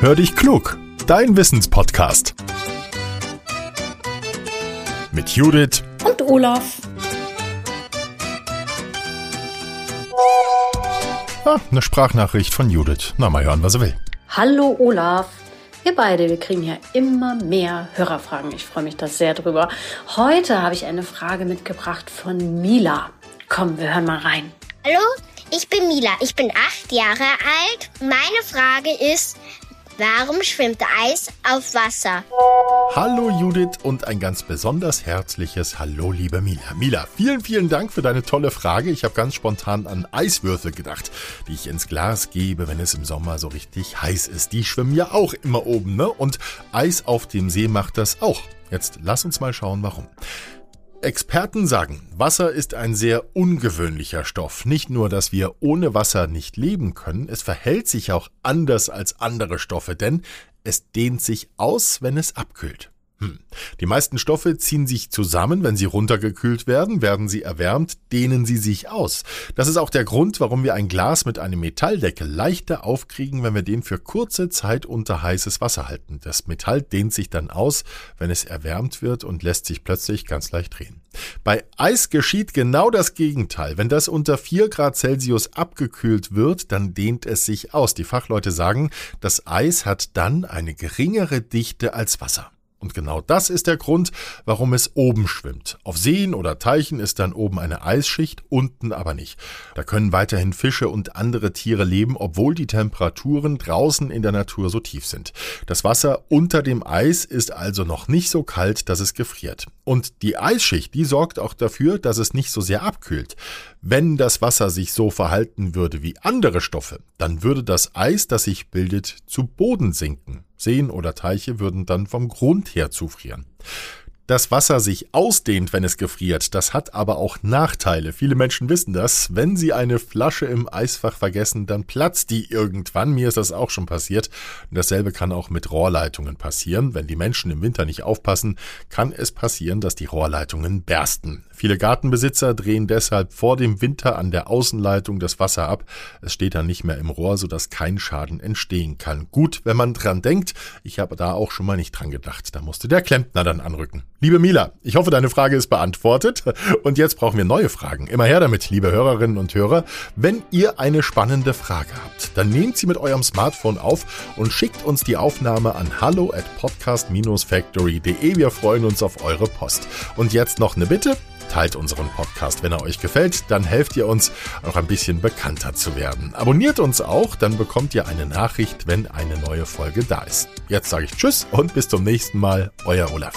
Hör dich klug, dein Wissenspodcast. Mit Judith und Olaf. Ah, eine Sprachnachricht von Judith. Na, mal hören, was er will. Hallo Olaf. Wir beide, wir kriegen ja immer mehr Hörerfragen. Ich freue mich da sehr drüber. Heute habe ich eine Frage mitgebracht von Mila. Komm, wir hören mal rein. Hallo, ich bin Mila. Ich bin acht Jahre alt. Meine Frage ist, Warum schwimmt Eis auf Wasser? Hallo Judith und ein ganz besonders herzliches Hallo liebe Mila. Mila, vielen, vielen Dank für deine tolle Frage. Ich habe ganz spontan an Eiswürfel gedacht, die ich ins Glas gebe, wenn es im Sommer so richtig heiß ist. Die schwimmen ja auch immer oben, ne? Und Eis auf dem See macht das auch. Jetzt lass uns mal schauen, warum. Experten sagen, Wasser ist ein sehr ungewöhnlicher Stoff. Nicht nur, dass wir ohne Wasser nicht leben können, es verhält sich auch anders als andere Stoffe, denn es dehnt sich aus, wenn es abkühlt. Hm. Die meisten Stoffe ziehen sich zusammen, wenn sie runtergekühlt werden, werden sie erwärmt, dehnen sie sich aus. Das ist auch der Grund, warum wir ein Glas mit einem Metalldeckel leichter aufkriegen, wenn wir den für kurze Zeit unter heißes Wasser halten. Das Metall dehnt sich dann aus, wenn es erwärmt wird und lässt sich plötzlich ganz leicht drehen. Bei Eis geschieht genau das Gegenteil. Wenn das unter 4 Grad Celsius abgekühlt wird, dann dehnt es sich aus. Die Fachleute sagen, das Eis hat dann eine geringere Dichte als Wasser. Und genau das ist der Grund, warum es oben schwimmt. Auf Seen oder Teichen ist dann oben eine Eisschicht, unten aber nicht. Da können weiterhin Fische und andere Tiere leben, obwohl die Temperaturen draußen in der Natur so tief sind. Das Wasser unter dem Eis ist also noch nicht so kalt, dass es gefriert. Und die Eisschicht, die sorgt auch dafür, dass es nicht so sehr abkühlt. Wenn das Wasser sich so verhalten würde wie andere Stoffe, dann würde das Eis, das sich bildet, zu Boden sinken. Seen oder Teiche würden dann vom Grund her zufrieren. Dass Wasser sich ausdehnt, wenn es gefriert, das hat aber auch Nachteile. Viele Menschen wissen das. Wenn sie eine Flasche im Eisfach vergessen, dann platzt die irgendwann. Mir ist das auch schon passiert. Und dasselbe kann auch mit Rohrleitungen passieren. Wenn die Menschen im Winter nicht aufpassen, kann es passieren, dass die Rohrleitungen bersten. Viele Gartenbesitzer drehen deshalb vor dem Winter an der Außenleitung das Wasser ab. Es steht dann nicht mehr im Rohr, sodass kein Schaden entstehen kann. Gut, wenn man dran denkt. Ich habe da auch schon mal nicht dran gedacht. Da musste der Klempner dann anrücken. Liebe Mila, ich hoffe, deine Frage ist beantwortet. Und jetzt brauchen wir neue Fragen. Immer her damit, liebe Hörerinnen und Hörer. Wenn ihr eine spannende Frage habt, dann nehmt sie mit eurem Smartphone auf und schickt uns die Aufnahme an hallo at podcast-factory.de. Wir freuen uns auf eure Post. Und jetzt noch eine Bitte. Teilt unseren Podcast, wenn er euch gefällt, dann helft ihr uns, noch ein bisschen bekannter zu werden. Abonniert uns auch, dann bekommt ihr eine Nachricht, wenn eine neue Folge da ist. Jetzt sage ich Tschüss und bis zum nächsten Mal, euer Olaf.